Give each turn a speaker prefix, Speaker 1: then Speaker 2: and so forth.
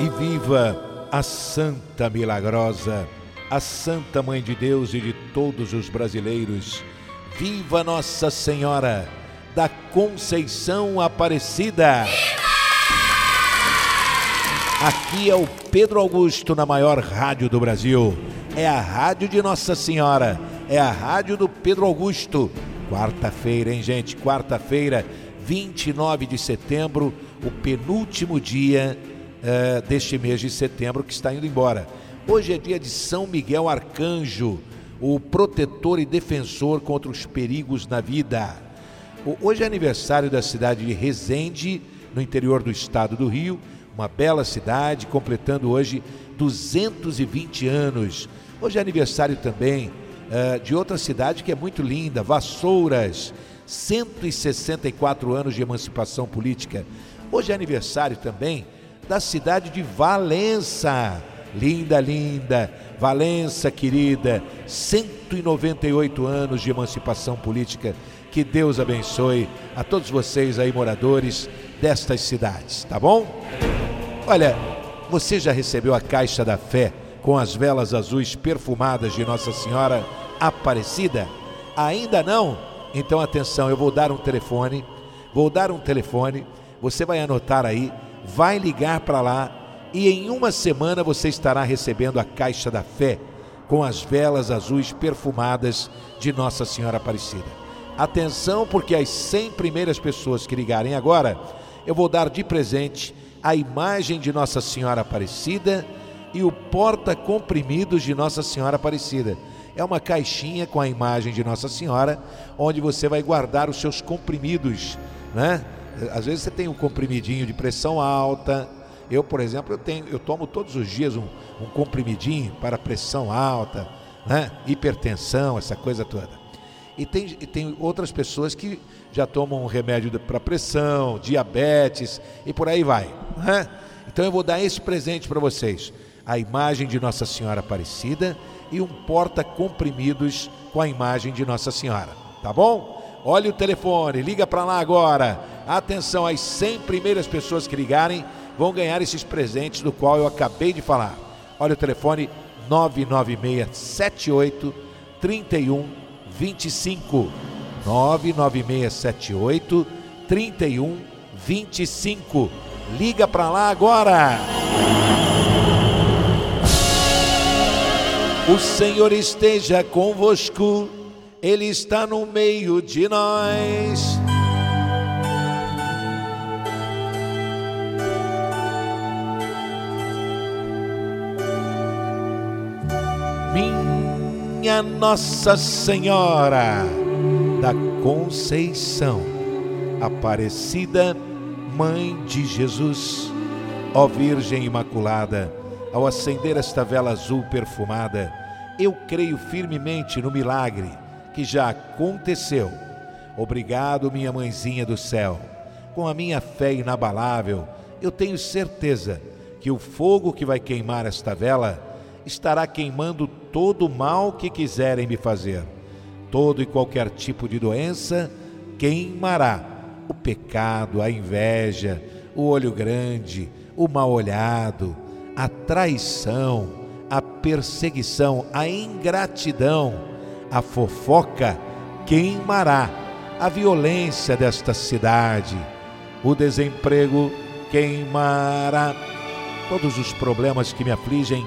Speaker 1: E viva a Santa Milagrosa, a Santa Mãe de Deus e de todos os brasileiros. Viva Nossa Senhora da Conceição Aparecida. Aqui é o Pedro Augusto na maior rádio do Brasil. É a rádio de Nossa Senhora, é a rádio do Pedro Augusto. Quarta-feira, hein, gente? Quarta-feira, 29 de setembro, o penúltimo dia eh, deste mês de setembro que está indo embora. Hoje é dia de São Miguel Arcanjo, o protetor e defensor contra os perigos na vida. Hoje é aniversário da cidade de Resende, no interior do estado do Rio, uma bela cidade, completando hoje 220 anos. Hoje é aniversário também eh, de outra cidade que é muito linda, Vassouras, 164 anos de emancipação política. Hoje é aniversário também da cidade de Valença. Linda, linda, Valença querida, 198 anos de emancipação política. Que Deus abençoe a todos vocês aí, moradores destas cidades, tá bom? Olha, você já recebeu a caixa da fé com as velas azuis perfumadas de Nossa Senhora Aparecida? Ainda não? Então atenção, eu vou dar um telefone, vou dar um telefone, você vai anotar aí, vai ligar para lá e em uma semana você estará recebendo a caixa da fé com as velas azuis perfumadas de Nossa Senhora Aparecida. Atenção, porque as 100 primeiras pessoas que ligarem agora, eu vou dar de presente a imagem de Nossa Senhora Aparecida e o porta-comprimidos de Nossa Senhora Aparecida. É uma caixinha com a imagem de Nossa Senhora, onde você vai guardar os seus comprimidos, né? Às vezes você tem um comprimidinho de pressão alta. Eu, por exemplo, eu tenho, eu tomo todos os dias um, um comprimidinho para pressão alta, né? Hipertensão, essa coisa toda. E tem, e tem outras pessoas que já tomam um remédio para pressão, diabetes e por aí vai. Né? Então eu vou dar esse presente para vocês: a imagem de Nossa Senhora Aparecida e um porta-comprimidos com a imagem de Nossa Senhora. Tá bom? Olha o telefone, liga para lá agora. Atenção, as 100 primeiras pessoas que ligarem vão ganhar esses presentes do qual eu acabei de falar. Olha o telefone 99678 3125. 99678 3125. Liga para lá agora. O Senhor esteja convosco, Ele está no meio de nós. Minha Nossa Senhora da Conceição, Aparecida, Mãe de Jesus, ó Virgem Imaculada, ao acender esta vela azul perfumada, eu creio firmemente no milagre que já aconteceu. Obrigado, minha mãezinha do céu. Com a minha fé inabalável, eu tenho certeza que o fogo que vai queimar esta vela estará queimando todo o mal que quiserem me fazer. Todo e qualquer tipo de doença queimará. O pecado, a inveja, o olho grande, o mal olhado, a traição, a perseguição, a ingratidão, a fofoca queimará. A violência desta cidade, o desemprego queimará. Todos os problemas que me afligem